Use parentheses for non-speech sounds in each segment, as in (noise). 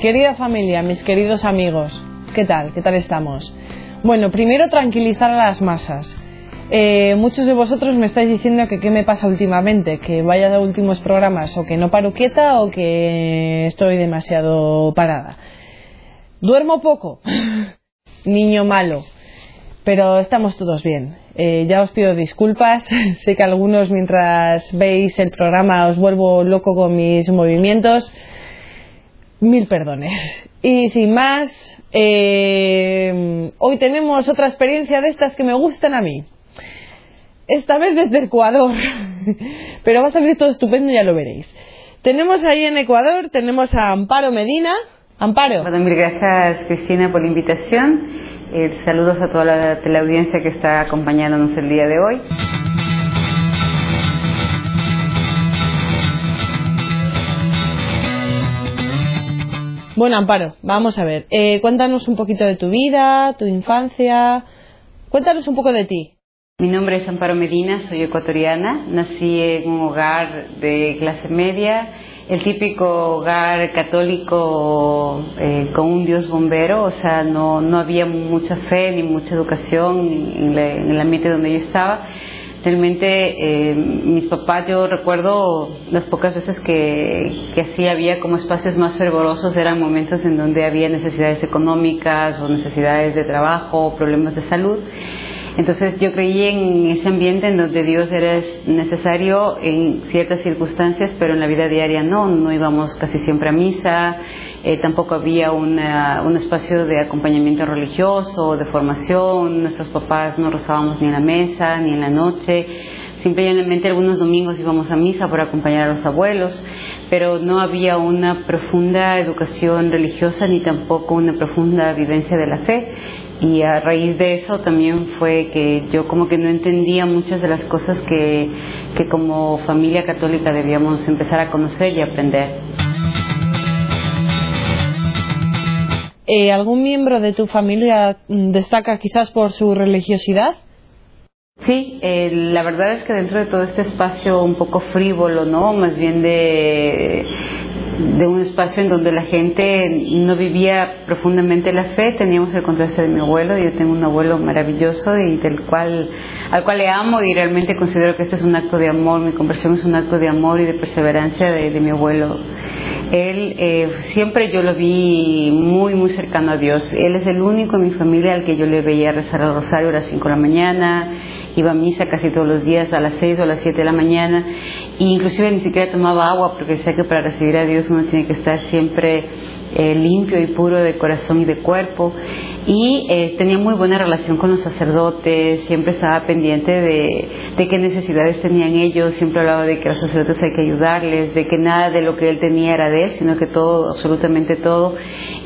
querida familia, mis queridos amigos, ¿qué tal? ¿Qué tal estamos? Bueno, primero tranquilizar a las masas. Eh, muchos de vosotros me estáis diciendo que qué me pasa últimamente, que vaya de últimos programas o que no paro quieta o que estoy demasiado parada. Duermo poco, (laughs) niño malo, pero estamos todos bien. Eh, ya os pido disculpas, (laughs) sé que algunos mientras veis el programa os vuelvo loco con mis movimientos. Mil perdones. Y sin más, eh, hoy tenemos otra experiencia de estas que me gustan a mí. Esta vez desde Ecuador, (laughs) pero va a salir todo estupendo, ya lo veréis. Tenemos ahí en Ecuador, tenemos a Amparo Medina. Amparo. Bueno, mil gracias Cristina por la invitación. Eh, saludos a toda la teleaudiencia que está acompañándonos el día de hoy. Bueno, Amparo, vamos a ver. Eh, cuéntanos un poquito de tu vida, tu infancia. Cuéntanos un poco de ti. Mi nombre es Amparo Medina, soy ecuatoriana. Nací en un hogar de clase media, el típico hogar católico eh, con un Dios bombero, o sea, no, no había mucha fe ni mucha educación en, en el ambiente donde yo estaba. Realmente eh, mis papás, yo recuerdo las pocas veces que, que así había como espacios más fervorosos, eran momentos en donde había necesidades económicas o necesidades de trabajo, problemas de salud. Entonces yo creí en ese ambiente en donde Dios era necesario en ciertas circunstancias, pero en la vida diaria no, no íbamos casi siempre a misa, eh, tampoco había una, un espacio de acompañamiento religioso, de formación, nuestros papás no rezábamos ni en la mesa, ni en la noche, simplemente algunos domingos íbamos a misa por acompañar a los abuelos, pero no había una profunda educación religiosa ni tampoco una profunda vivencia de la fe. Y a raíz de eso también fue que yo como que no entendía muchas de las cosas que, que como familia católica debíamos empezar a conocer y aprender. Eh, ¿Algún miembro de tu familia destaca quizás por su religiosidad? Sí, eh, la verdad es que dentro de todo este espacio un poco frívolo, ¿no? Más bien de de un espacio en donde la gente no vivía profundamente la fe, teníamos el contraste de mi abuelo, yo tengo un abuelo maravilloso y del cual al cual le amo y realmente considero que esto es un acto de amor, mi conversión es un acto de amor y de perseverancia de, mi abuelo. Él eh, siempre yo lo vi muy muy cercano a Dios. Él es el único en mi familia al que yo le veía rezar el rosario a las 5 de la mañana, iba a misa casi todos los días a las 6 o a las 7 de la mañana e inclusive ni siquiera tomaba agua porque decía que para recibir a Dios uno tiene que estar siempre eh, limpio y puro de corazón y de cuerpo. Y eh, tenía muy buena relación con los sacerdotes, siempre estaba pendiente de, qué necesidades tenían ellos, siempre hablaba de que los sacerdotes hay que ayudarles, de que nada de lo que él tenía era de él, sino que todo, absolutamente todo,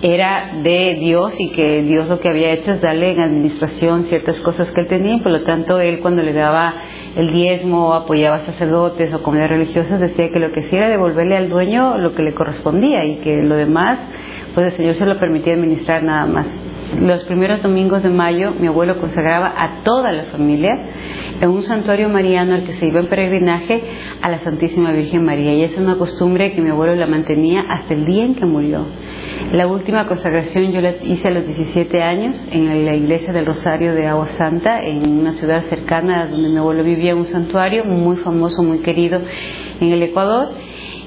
era de Dios y que Dios lo que había hecho es darle en administración ciertas cosas que él tenía y por lo tanto él cuando le daba el diezmo, apoyaba sacerdotes o comunidades religiosas, decía que lo que hacía era devolverle al dueño lo que le correspondía y que lo demás, pues el Señor se lo permitía administrar nada más. Los primeros domingos de mayo mi abuelo consagraba a toda la familia en un santuario mariano al que se iba en peregrinaje a la Santísima Virgen María y esa es una costumbre que mi abuelo la mantenía hasta el día en que murió. La última consagración yo la hice a los 17 años en la iglesia del Rosario de Agua Santa, en una ciudad cercana donde mi abuelo vivía, un santuario muy famoso, muy querido en el Ecuador.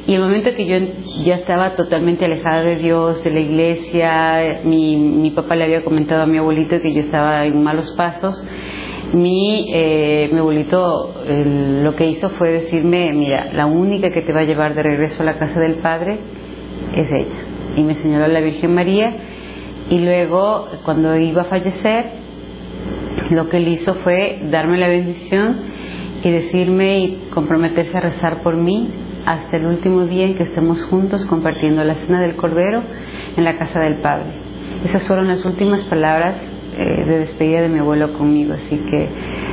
Y el momento que yo ya estaba totalmente alejada de Dios, de la iglesia, mi, mi papá le había comentado a mi abuelito que yo estaba en malos pasos, mi, eh, mi abuelito lo que hizo fue decirme, mira, la única que te va a llevar de regreso a la casa del Padre es ella y me señaló la Virgen María y luego cuando iba a fallecer lo que él hizo fue darme la bendición y decirme y comprometerse a rezar por mí hasta el último día en que estemos juntos compartiendo la cena del Cordero en la casa del Padre. Esas fueron las últimas palabras eh, de despedida de mi abuelo conmigo, así que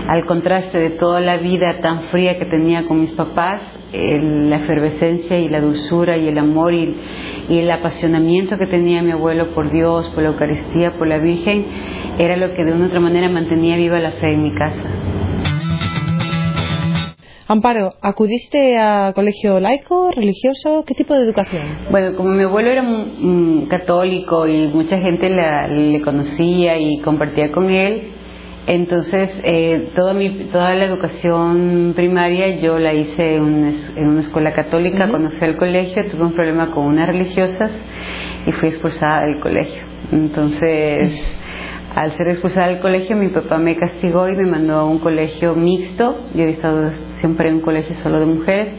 al contraste de toda la vida tan fría que tenía con mis papás, la efervescencia y la dulzura y el amor y, y, el apasionamiento que tenía mi abuelo por Dios, por la Eucaristía, por la Virgen, era lo que de una u otra manera mantenía viva la fe en mi casa. Amparo, ¿acudiste a colegio laico, religioso? ¿Qué tipo de educación? Bueno, como mi abuelo era católico y mucha gente le conocía y compartía con él, entonces eh, toda, mi, toda la educación primaria yo la hice en una, escuela católica. Cuando fui al colegio tuve un problema con unas religiosas y fui expulsada del colegio. Entonces, al ser expulsada del colegio, mi papá me castigó y me mandó a un colegio mixto. Yo he estado siempre en un colegio solo de mujeres.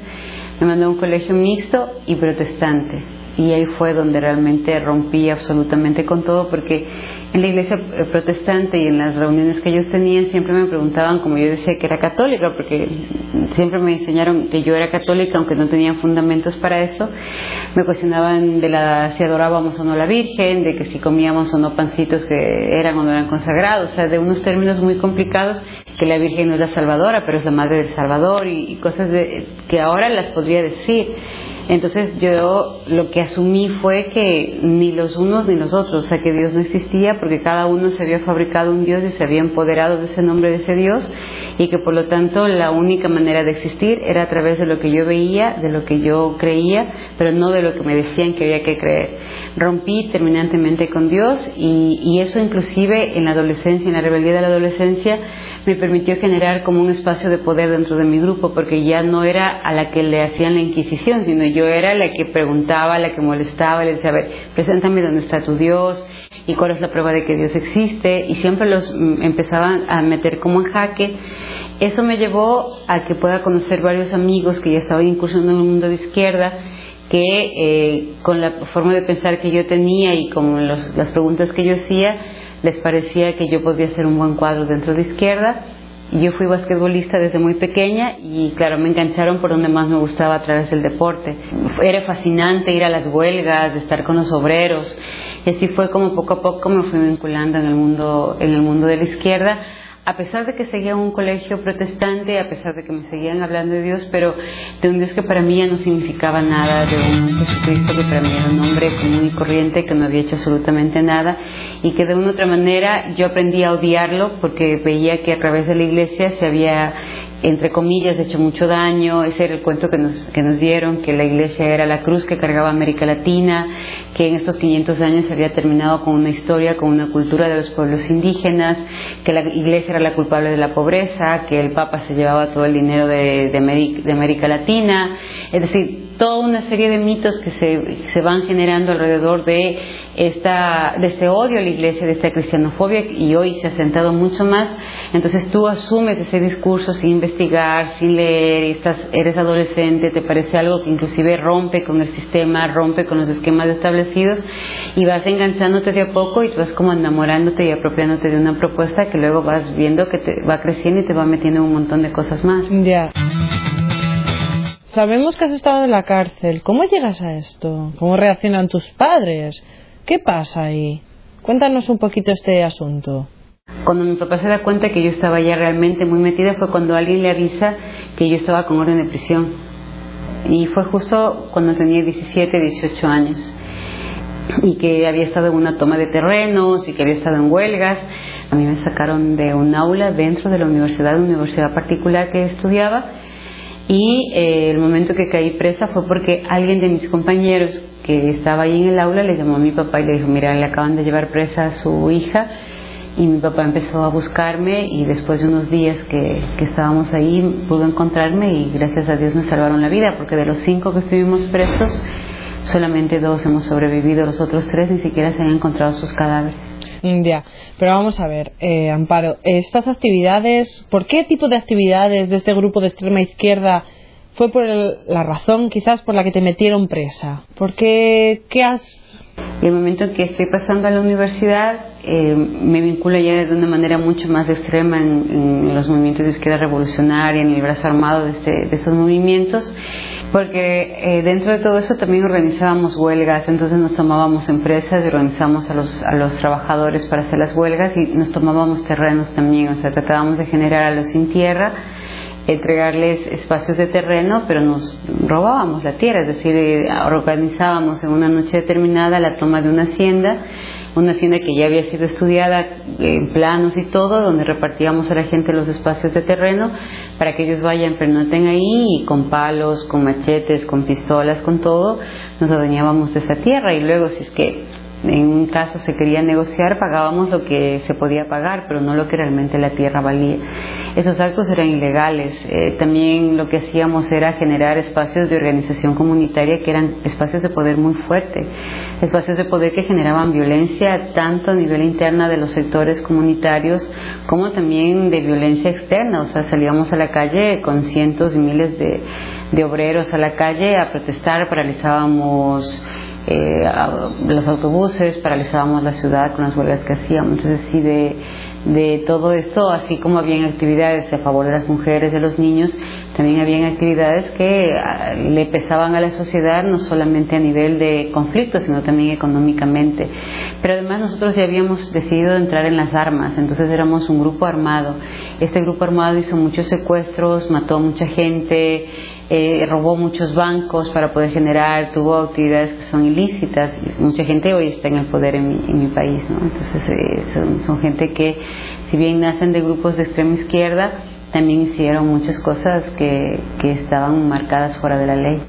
Me mandó a un colegio mixto y protestante. Y ahí fue donde realmente rompí absolutamente con todo porque en la iglesia eh, protestante y en las reuniones que ellos tenían siempre me preguntaban, como yo decía que era católica, porque siempre me enseñaron que yo era católica, aunque no tenían fundamentos para eso, me cuestionaban de la si adorábamos o no a la Virgen, de que si comíamos o no pancitos que eran o no eran consagrados, o sea, de unos términos muy complicados que la Virgen no es la Salvadora, pero es la Madre del Salvador y, cosas de, que ahora las podría decir. Entonces yo lo que asumí fue que ni los unos ni los otros, o sea que Dios no existía porque cada uno se había fabricado un Dios y se había empoderado de ese nombre de ese Dios y que por lo tanto la única manera de existir era a través de lo que yo veía, de lo que yo creía, pero no de lo que me decían que había que creer. Rompí terminantemente con Dios y, y eso inclusive en la adolescencia, en la rebeldía de la adolescencia, me permitió generar como un espacio de poder dentro de mi grupo, porque ya no era a la que le hacían la Inquisición, sino yo era la que preguntaba, la que molestaba, le decía, a ver, preséntame dónde está tu Dios y cuál es la prueba de que Dios existe, y siempre los mm, empezaban a meter como en jaque. Eso me llevó a que pueda conocer varios amigos que ya estaban incursionando en el mundo de izquierda, que eh, con la forma de pensar que yo tenía y con las preguntas que yo hacía, les parecía que yo podía ser un buen cuadro dentro de izquierda. Yo fui basquetbolista desde muy pequeña y claro, me engancharon por donde más me gustaba a través del deporte. Era fascinante ir a las huelgas, estar con los obreros. Y así fue como poco a poco me fui vinculando en el mundo, en el mundo de la izquierda a pesar de que seguía en un colegio protestante, a pesar de que me seguían hablando de Dios, pero de un Dios que para mí ya no significaba nada, de un Jesucristo que para mí era un hombre común y corriente, que no había hecho absolutamente nada, y que de una u otra manera yo aprendí a odiarlo porque veía que a través de la iglesia se había entre comillas, hecho mucho daño. Ese era el cuento que nos, que nos dieron, que la iglesia era la cruz que cargaba América Latina, que en estos 500 años se había terminado con una historia, con una cultura de los pueblos indígenas, que la iglesia era la culpable de la pobreza, que el Papa se llevaba todo el dinero de, de, América, de América Latina. Es decir, toda una serie de mitos que se, se van generando alrededor de esta, de este odio a la iglesia, de esta cristianofobia, y hoy se ha sentado mucho más. Entonces tú asumes ese discurso sin investigar, sin leer, estás, eres adolescente, te parece algo que inclusive rompe con el sistema, rompe con los esquemas establecidos, y vas enganchándote de a poco y vas como enamorándote y apropiándote de una propuesta que luego vas viendo que te va creciendo y te va metiendo un montón de cosas más. Ya. Sabemos que has estado en la cárcel. ¿Cómo llegas a esto? ¿Cómo reaccionan tus padres? ¿Qué pasa ahí? Cuéntanos un poquito este asunto. Cuando mi papá se da cuenta que yo estaba ya realmente muy metida fue cuando alguien le avisa que yo estaba con orden de prisión. Y fue justo cuando tenía 17, 18 años. Y que había estado en una toma de terrenos y que había estado en huelgas. A mí me sacaron de un aula dentro de la universidad, una universidad particular que estudiaba y eh, el momento que caí presa fue porque alguien de mis compañeros que estaba ahí en el aula le llamó a mi papá y le dijo, mira, le acaban de llevar presa a su hija y mi papá empezó a buscarme y después de unos días que, que, estábamos ahí pudo encontrarme y gracias a Dios me salvaron la vida porque de los cinco que estuvimos presos solamente dos hemos sobrevivido, los otros tres ni siquiera se han encontrado sus cadáveres. Ya, pero vamos a ver, eh, Amparo, estas actividades, ¿por qué tipo de actividades de este grupo de extrema izquierda fue por la razón quizás por la que te metieron presa? ¿Por qué, has...? el momento en que estoy pasando a la universidad eh, me vincula ya de una manera mucho más extrema en, los movimientos de izquierda revolucionaria, en el brazo armado de, este, de estos movimientos porque eh, dentro de todo eso también organizábamos huelgas, entonces nos tomábamos empresas y organizábamos a los, a los trabajadores para hacer las huelgas y nos tomábamos terrenos también, o sea, tratábamos de generar a los sin tierra entregarles espacios de terreno, pero nos robábamos la tierra, es decir, eh, organizábamos en una noche determinada la toma de una hacienda, una hacienda que ya había sido estudiada en planos y todo, donde repartíamos a la gente los espacios de terreno para que ellos vayan, pero no tengan ahí y con palos, con machetes, con pistolas, con todo, nos adueñábamos de esa tierra. Y luego si es que en un caso se quería negociar, pagábamos lo que se podía pagar, pero no lo que realmente la tierra valía. Esos actos eran ilegales. Eh, también lo que hacíamos era generar espacios de organización comunitaria que eran espacios de poder muy fuerte, espacios de poder que generaban violencia tanto a nivel interna de los sectores comunitarios como también de violencia externa. O sea, salíamos a la calle con cientos y miles de, de obreros a la calle a protestar, paralizábamos eh, los autobuses, paralizábamos la ciudad con las huelgas que hacíamos. Entonces, sí, de, de todo esto, así como habían actividades a favor de las mujeres, de los niños, también habían actividades que ah, le pesaban a la sociedad no solamente a nivel de conflicto, sino también económicamente. Pero además nosotros ya habíamos decidido entrar en las armas, entonces éramos un grupo armado. Este grupo armado hizo muchos secuestros, mató a mucha gente, eh, robó muchos bancos para poder generar, tuvo actividades que son ilícitas. Mucha gente hoy está en el poder en mi, en mi país, ¿no? Entonces eh, son, gente que, si bien nacen de grupos de extrema izquierda, también hicieron muchas cosas que estaban marcadas fuera de la ley.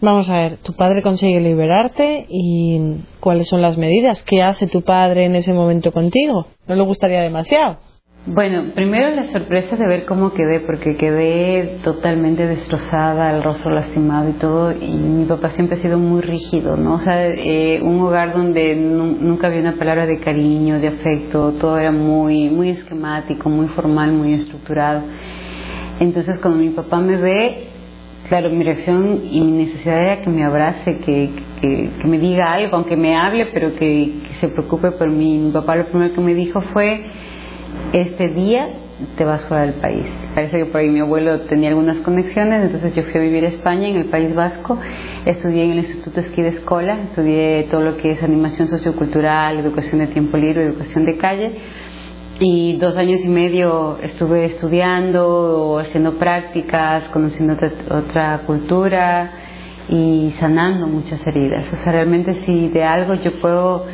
Vamos a ver, tu padre consigue liberarte y cuáles son las medidas. ¿Qué hace tu padre en ese momento contigo? ¿No le gustaría demasiado? Bueno, primero la sorpresa de ver cómo quedé, porque quedé totalmente destrozada, el rostro lastimado y todo, y mi papá siempre ha sido muy rígido, ¿no? O sea, eh, un hogar donde nunca había una palabra de cariño, de afecto, todo era muy, muy esquemático, muy formal, muy estructurado. Entonces, cuando mi papá me ve, claro, mi reacción y mi necesidad era que me abrace, que, que, que me diga algo, aunque me hable, pero que, que se preocupe por mí. Mi papá lo primero que me dijo fue este día te vas fuera del país. Parece que por ahí mi abuelo tenía algunas conexiones, entonces yo fui a vivir a España, en el País Vasco, estudié en el Instituto Esquí de Escola, estudié todo lo que es animación sociocultural, educación de tiempo libre, educación de calle, y dos años y medio estuve estudiando, haciendo prácticas, conociendo otra cultura y sanando muchas heridas. O sea, realmente si de algo yo puedo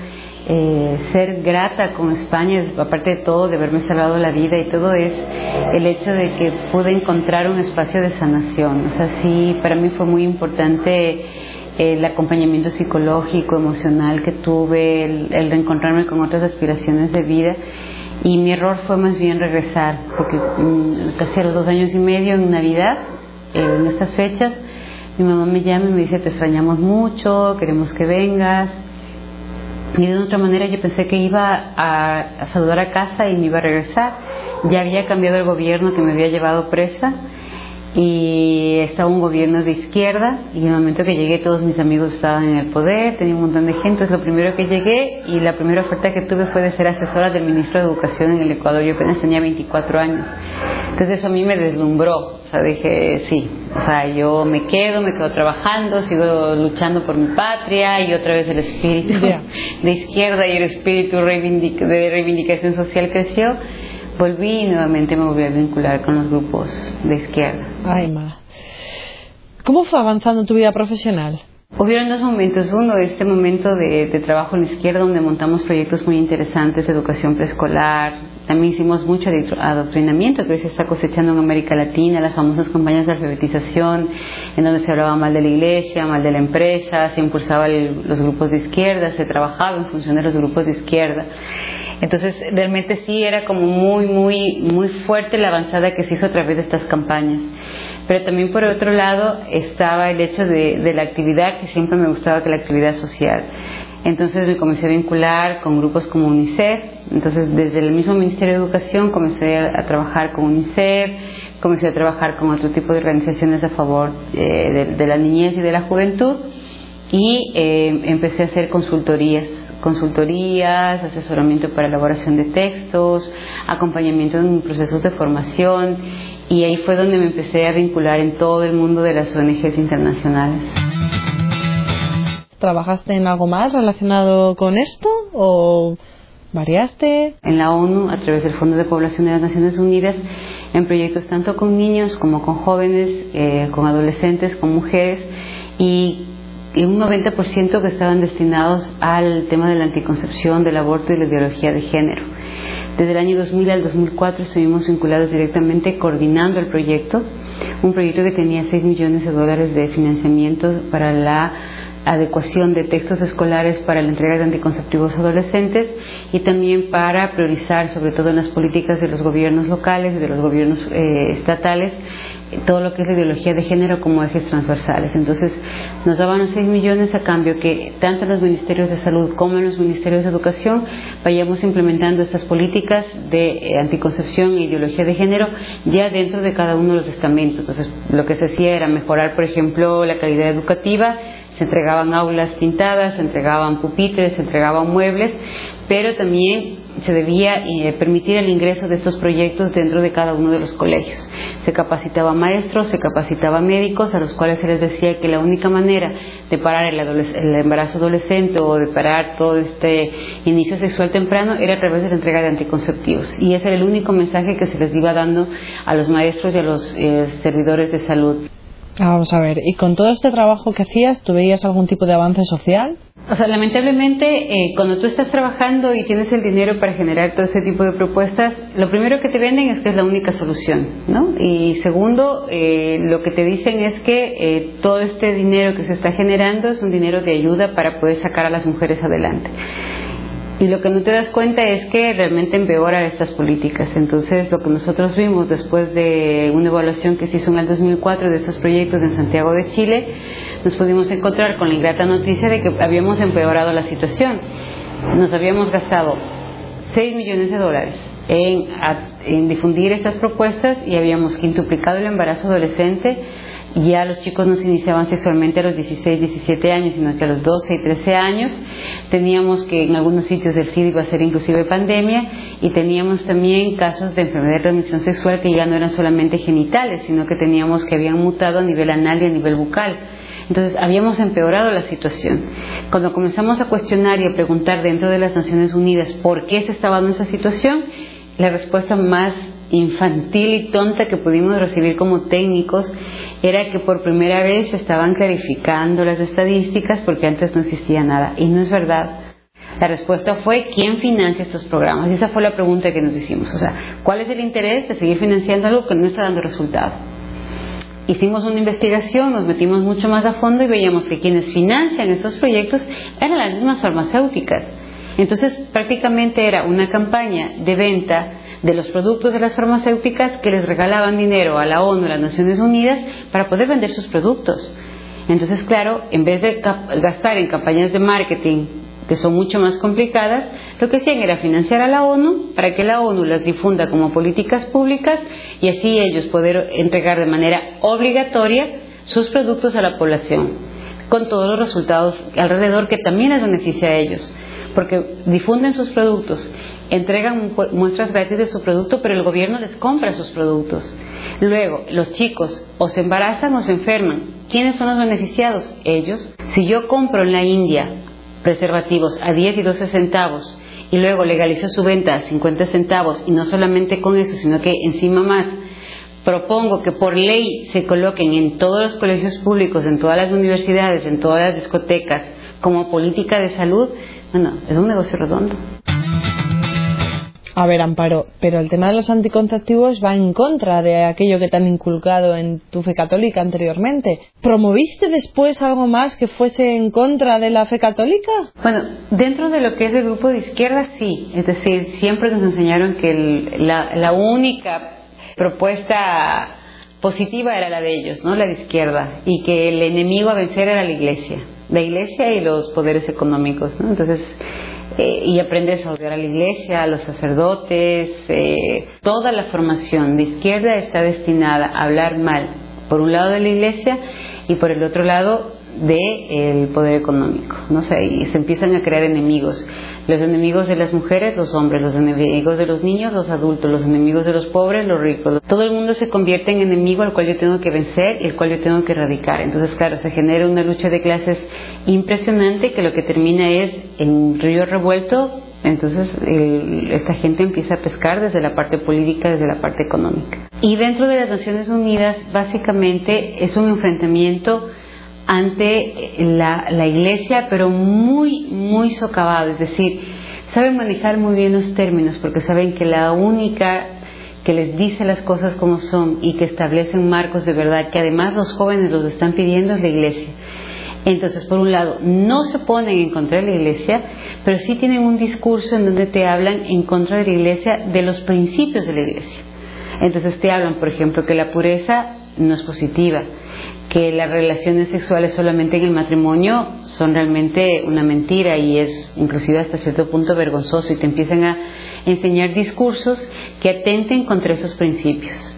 eh, ser grata con España, aparte de todo, de haberme salvado la vida y todo, es el hecho de que pude encontrar un espacio de sanación. O sea, sí, para mí fue muy importante el acompañamiento psicológico, emocional que tuve, el, reencontrarme con otras aspiraciones de vida. Y mi error fue más bien regresar, porque mm, casi a los dos años y medio en Navidad, en estas fechas, mi mamá me llama y me dice, te extrañamos mucho, queremos que vengas y de otra manera yo pensé que iba a, saludar a casa y me iba a regresar. Ya había cambiado el gobierno que me había llevado presa y estaba un gobierno de izquierda y en el momento que llegué todos mis amigos estaban en el poder, tenía un montón de gente, es lo primero que llegué y la primera oferta que tuve fue de ser asesora del ministro de Educación en el Ecuador, yo apenas tenía 24 años. Entonces eso a mí me deslumbró, o sea, dije, sí, o sea, yo me quedo, me quedo trabajando, sigo luchando por mi patria y otra vez el espíritu de izquierda y el espíritu de reivindicación social creció. Volví y nuevamente me volví a vincular con los grupos de izquierda. Ay, ma. ¿Cómo fue avanzando tu vida profesional? Hubieron dos momentos. Uno, este momento de, trabajo en izquierda, donde montamos proyectos muy interesantes de educación preescolar. También hicimos mucho adoctrinamiento que hoy se está cosechando en América Latina, las famosas campañas de alfabetización, en donde se hablaba mal de la iglesia, mal de la empresa, se impulsaban los grupos de izquierda, se trabajaba en función de los grupos de izquierda. Entonces, realmente sí era como muy, muy, muy fuerte la avanzada que se hizo a través de estas campañas. Pero también por otro lado estaba el hecho de, la actividad, que siempre me gustaba que la actividad social. Entonces me comencé a vincular con grupos como UNICEF. Entonces desde el mismo Ministerio de Educación comencé a, trabajar con UNICEF, comencé a trabajar con otro tipo de organizaciones a favor eh, de, la niñez y de la juventud y eh, empecé a hacer consultorías consultorías, asesoramiento para elaboración de textos, acompañamiento en procesos de formación y ahí fue donde me empecé a vincular en todo el mundo de las ONGs internacionales. ¿Trabajaste en algo más relacionado con esto o ¿Variaste? En la ONU, a través del Fondo de Población de las Naciones Unidas, en proyectos tanto con niños como con jóvenes, eh, con adolescentes, con mujeres, y un 90% que estaban destinados al tema de la anticoncepción, del aborto y la ideología de género. Desde el año 2000 al 2004 estuvimos vinculados directamente coordinando el proyecto, un proyecto que tenía 6 millones de dólares de financiamiento para la adecuación de textos escolares para la entrega de anticonceptivos adolescentes y también para priorizar, sobre todo en las políticas de los gobiernos locales y de los gobiernos eh, estatales, todo lo que es la ideología de género como ejes transversales. Entonces, nos daban los 6 millones a cambio que tanto en los ministerios de salud como en los ministerios de educación vayamos implementando estas políticas de eh, anticoncepción e ideología de género ya dentro de cada uno de los estamentos. Entonces, lo que se hacía era mejorar, por ejemplo, la calidad educativa, se entregaban aulas pintadas, se entregaban pupitres, se entregaban muebles, pero también se debía eh, permitir el ingreso de estos proyectos dentro de cada uno de los colegios. Se capacitaba maestros, se capacitaba médicos, a los cuales se les decía que la única manera de parar el, el, embarazo adolescente o de parar todo este inicio sexual temprano era a través de la entrega de anticonceptivos. Y ese era el único mensaje que se les iba dando a los maestros y a los eh, servidores de salud. Vamos a ver, ¿y con todo este trabajo que hacías, tú veías algún tipo de avance social? O sea, lamentablemente, eh, cuando tú estás trabajando y tienes el dinero para generar todo ese tipo de propuestas, lo primero que te venden es que es la única solución, ¿no? Y segundo, eh, lo que te dicen es que eh, todo este dinero que se está generando es un dinero de ayuda para poder sacar a las mujeres adelante. Y lo que no te das cuenta es que realmente empeoran estas políticas. Entonces, lo que nosotros vimos después de una evaluación que se hizo en el 2004 de estos proyectos en Santiago de Chile, nos pudimos encontrar con la ingrata noticia de que habíamos empeorado la situación. Nos habíamos gastado 6 millones de dólares en, en difundir estas propuestas y habíamos quintuplicado el embarazo adolescente ya los chicos no se iniciaban sexualmente a los 16, 17 años, sino que a los 12 y 13 años. Teníamos que en algunos sitios del CID iba a ser inclusive pandemia y teníamos también casos de enfermedad de transmisión sexual que ya no eran solamente genitales, sino que teníamos que habían mutado a nivel anal y a nivel bucal. Entonces habíamos empeorado la situación. Cuando comenzamos a cuestionar y a preguntar dentro de las Naciones Unidas por qué se estaba dando esa situación, la respuesta más infantil y tonta que pudimos recibir como técnicos era que por primera vez estaban clarificando las estadísticas porque antes no existía nada. Y no es verdad. La respuesta fue ¿quién financia estos programas? Y esa fue la pregunta que nos hicimos. O sea, ¿cuál es el interés de seguir financiando algo que no está dando resultado? Hicimos una investigación, nos metimos mucho más a fondo y veíamos que quienes financian estos proyectos eran las mismas farmacéuticas. Entonces, prácticamente era una campaña de venta de los productos de las farmacéuticas que les regalaban dinero a la ONU, a las Naciones Unidas, para poder vender sus productos. Entonces, claro, en vez de gastar en campañas de marketing que son mucho más complicadas, lo que hacían era financiar a la ONU para que la ONU las difunda como políticas públicas y así ellos poder entregar de manera obligatoria sus productos a la población, con todos los resultados alrededor que también les beneficia a ellos, porque difunden sus productos entregan muestras gratis de su producto, pero el gobierno les compra sus productos. Luego, los chicos o se embarazan o se enferman. ¿Quiénes son los beneficiados? Ellos. Si yo compro en la India preservativos a 10 y 12 centavos y luego legalizo su venta a 50 centavos y no solamente con eso, sino que encima más propongo que por ley se coloquen en todos los colegios públicos, en todas las universidades, en todas las discotecas, como política de salud, bueno, es un negocio redondo. A ver, Amparo, pero el tema de los anticonceptivos va en contra de aquello que te han inculcado en tu fe católica anteriormente. ¿Promoviste después algo más que fuese en contra de la fe católica? Bueno, dentro de lo que es el grupo de izquierda, sí. Es decir, siempre nos enseñaron que la, la única propuesta positiva era la de ellos, ¿no? La de izquierda. Y que el enemigo a vencer era la iglesia. La iglesia y los poderes económicos, ¿no? Entonces, eh, y aprendes a odiar a la iglesia, a los sacerdotes. Eh, toda la formación de izquierda está destinada a hablar mal, por un lado de la iglesia y por el otro lado del poder económico. ¿no? y se empiezan a crear enemigos. Los enemigos de las mujeres, los hombres, los enemigos de los niños, los adultos, los enemigos de los pobres, los ricos. Todo el mundo se convierte en enemigo al cual yo tengo que vencer y el cual yo tengo que erradicar. Entonces, claro, se genera una lucha de clases impresionante que lo que termina es en un río revuelto Entonces, esta gente empieza a pescar desde la parte política, desde la parte económica. Y dentro de las Naciones Unidas, básicamente, es un enfrentamiento ante la, iglesia, pero muy, muy socavado. Es decir, saben manejar muy bien los términos, porque saben que la única que les dice las cosas como son y que establecen marcos de verdad, que además los jóvenes los están pidiendo es la iglesia. Entonces, por un lado, no se ponen en contra de la iglesia, pero sí tienen un discurso en donde te hablan en contra de la iglesia de los principios de la iglesia. Entonces te hablan, por ejemplo, que la pureza no es positiva, que las relaciones sexuales solamente en el matrimonio son realmente una mentira y es inclusive hasta cierto punto vergonzoso y te empiezan a enseñar discursos que atenten contra esos principios.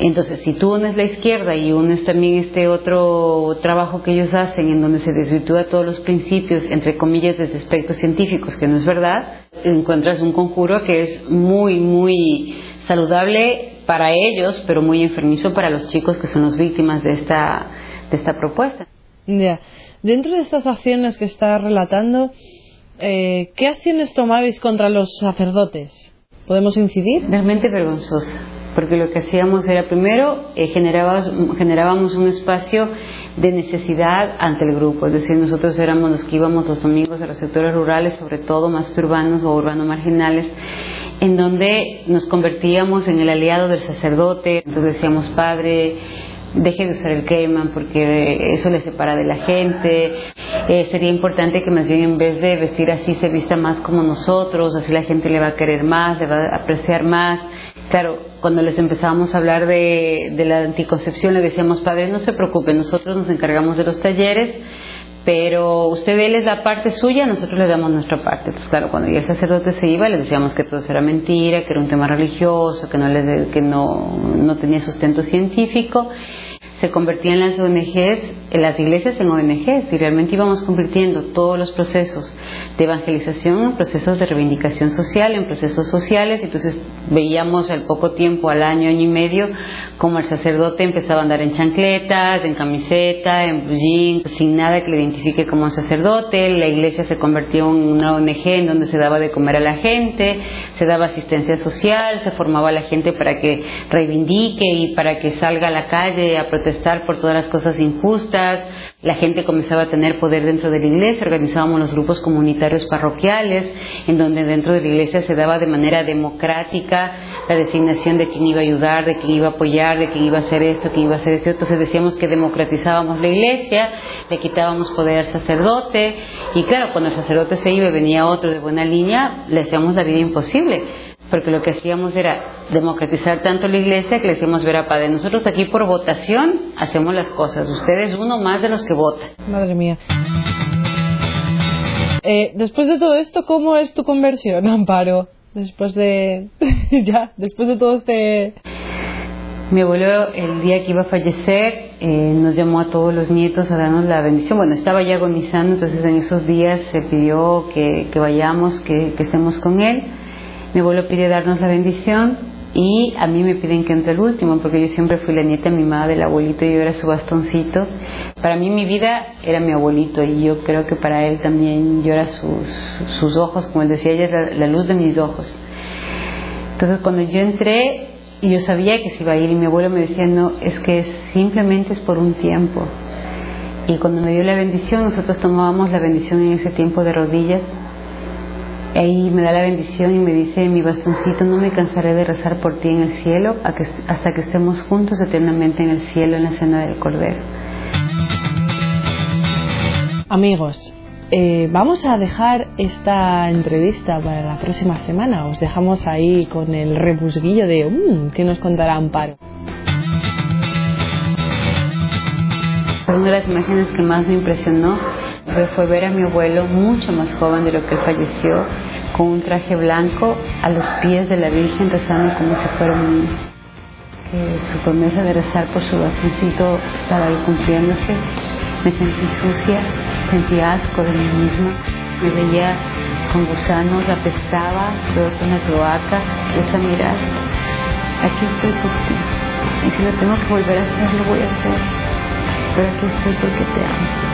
Entonces, si tú unes la izquierda y unes también este otro trabajo que ellos hacen en donde se desvirtúa todos los principios, entre comillas, desde aspectos científicos, que no es verdad, encuentras un conjuro que es muy, muy saludable para ellos, pero muy enfermizo para los chicos que son las víctimas de esta, de esta propuesta. Ya. Dentro de estas acciones que está relatando, eh, ¿qué acciones tomabais contra los sacerdotes? ¿Podemos incidir? Realmente vergonzosa porque lo que hacíamos era primero eh, generábamos, un espacio de necesidad ante el grupo, es decir, nosotros éramos los que íbamos los domingos a los sectores rurales, sobre todo más urbanos o urbanos marginales, en donde nos convertíamos en el aliado del sacerdote, entonces decíamos, Padre, deje de usar el queman porque eso le separa de la gente. Eh, sería importante que más bien en vez de vestir así se vista más como nosotros, así la gente le va a querer más, le va a apreciar más. Claro, cuando les empezábamos a hablar de, la anticoncepción, le decíamos, padre, no se preocupe, nosotros nos encargamos de los talleres, pero usted déles la parte suya, nosotros le damos nuestra parte. Entonces, claro, cuando ya el sacerdote se iba, le decíamos que todo eso era mentira, que era un tema religioso, que no, les, que no, no tenía sustento científico se convertían las ONGs, las iglesias en ONGs y realmente íbamos convirtiendo todos los procesos de evangelización en procesos de reivindicación social, en procesos sociales. Entonces veíamos al poco tiempo, al año, año y medio, como el sacerdote empezaba a andar en chancletas, en camiseta, en blue sin nada que le identifique como sacerdote. La iglesia se convirtió en una ONG en donde se daba de comer a la gente, se daba asistencia social, se formaba a la gente para que reivindique y para que salga a la calle a protestar por todas las cosas injustas la gente comenzaba a tener poder dentro de la iglesia, organizábamos los grupos comunitarios parroquiales, en donde dentro de la iglesia se daba de manera democrática la designación de quién iba a ayudar, de quién iba a apoyar, de quién iba a hacer esto, quién iba a hacer esto. Entonces decíamos que democratizábamos la iglesia, le quitábamos poder al sacerdote, y claro, cuando el sacerdote se iba y venía otro de buena línea, le hacíamos la vida imposible porque lo que hacíamos era democratizar tanto la iglesia que le decíamos ver a Padre, nosotros aquí por votación hacemos las cosas, ustedes uno más de los que votan. Madre mía. Eh, después de todo esto, ¿cómo es tu conversión, (laughs) Amparo? Después de... (laughs) ya, después de todo este... Mi abuelo, el día que iba a fallecer, eh, nos llamó a todos los nietos a darnos la bendición. Bueno, estaba ya agonizando, entonces en esos días se pidió que, vayamos, que, que estemos con él. Mi abuelo pide darnos la bendición y a mí me piden que entre el último, porque yo siempre fui la nieta mimada del abuelito y yo era su bastoncito. Para mí mi vida era mi abuelito y yo creo que para él también yo era sus, sus ojos, como él decía, ella es la, luz de mis ojos. Entonces cuando yo entré, yo sabía que se iba a ir y mi abuelo me decía, no, es que simplemente es por un tiempo. Y cuando me dio la bendición, nosotros tomábamos la bendición en ese tiempo de rodillas Ahí me da la bendición y me dice, mi bastoncito, no me cansaré de rezar por ti en el cielo hasta que estemos juntos eternamente en el cielo en la cena del Cordero. Amigos, eh, vamos a dejar esta entrevista para la próxima semana. Os dejamos ahí con el rebusguillo de um, que nos contará Amparo. Una de las imágenes que más me impresionó fue ver a mi abuelo mucho más joven de lo que falleció, con un traje blanco a los pies de la Virgen rezando como si fuera un niño. Que su promesa de rezar por su bastoncito estaba ahí cumpliéndose. Me sentí sucia, sentí asco de mí misma, me veía con gusanos, apestaba, todos con la cloaca, esa mirada. Aquí estoy por ti. Y si lo tengo que volver a hacer, lo voy a hacer. Pero aquí estoy porque te amo.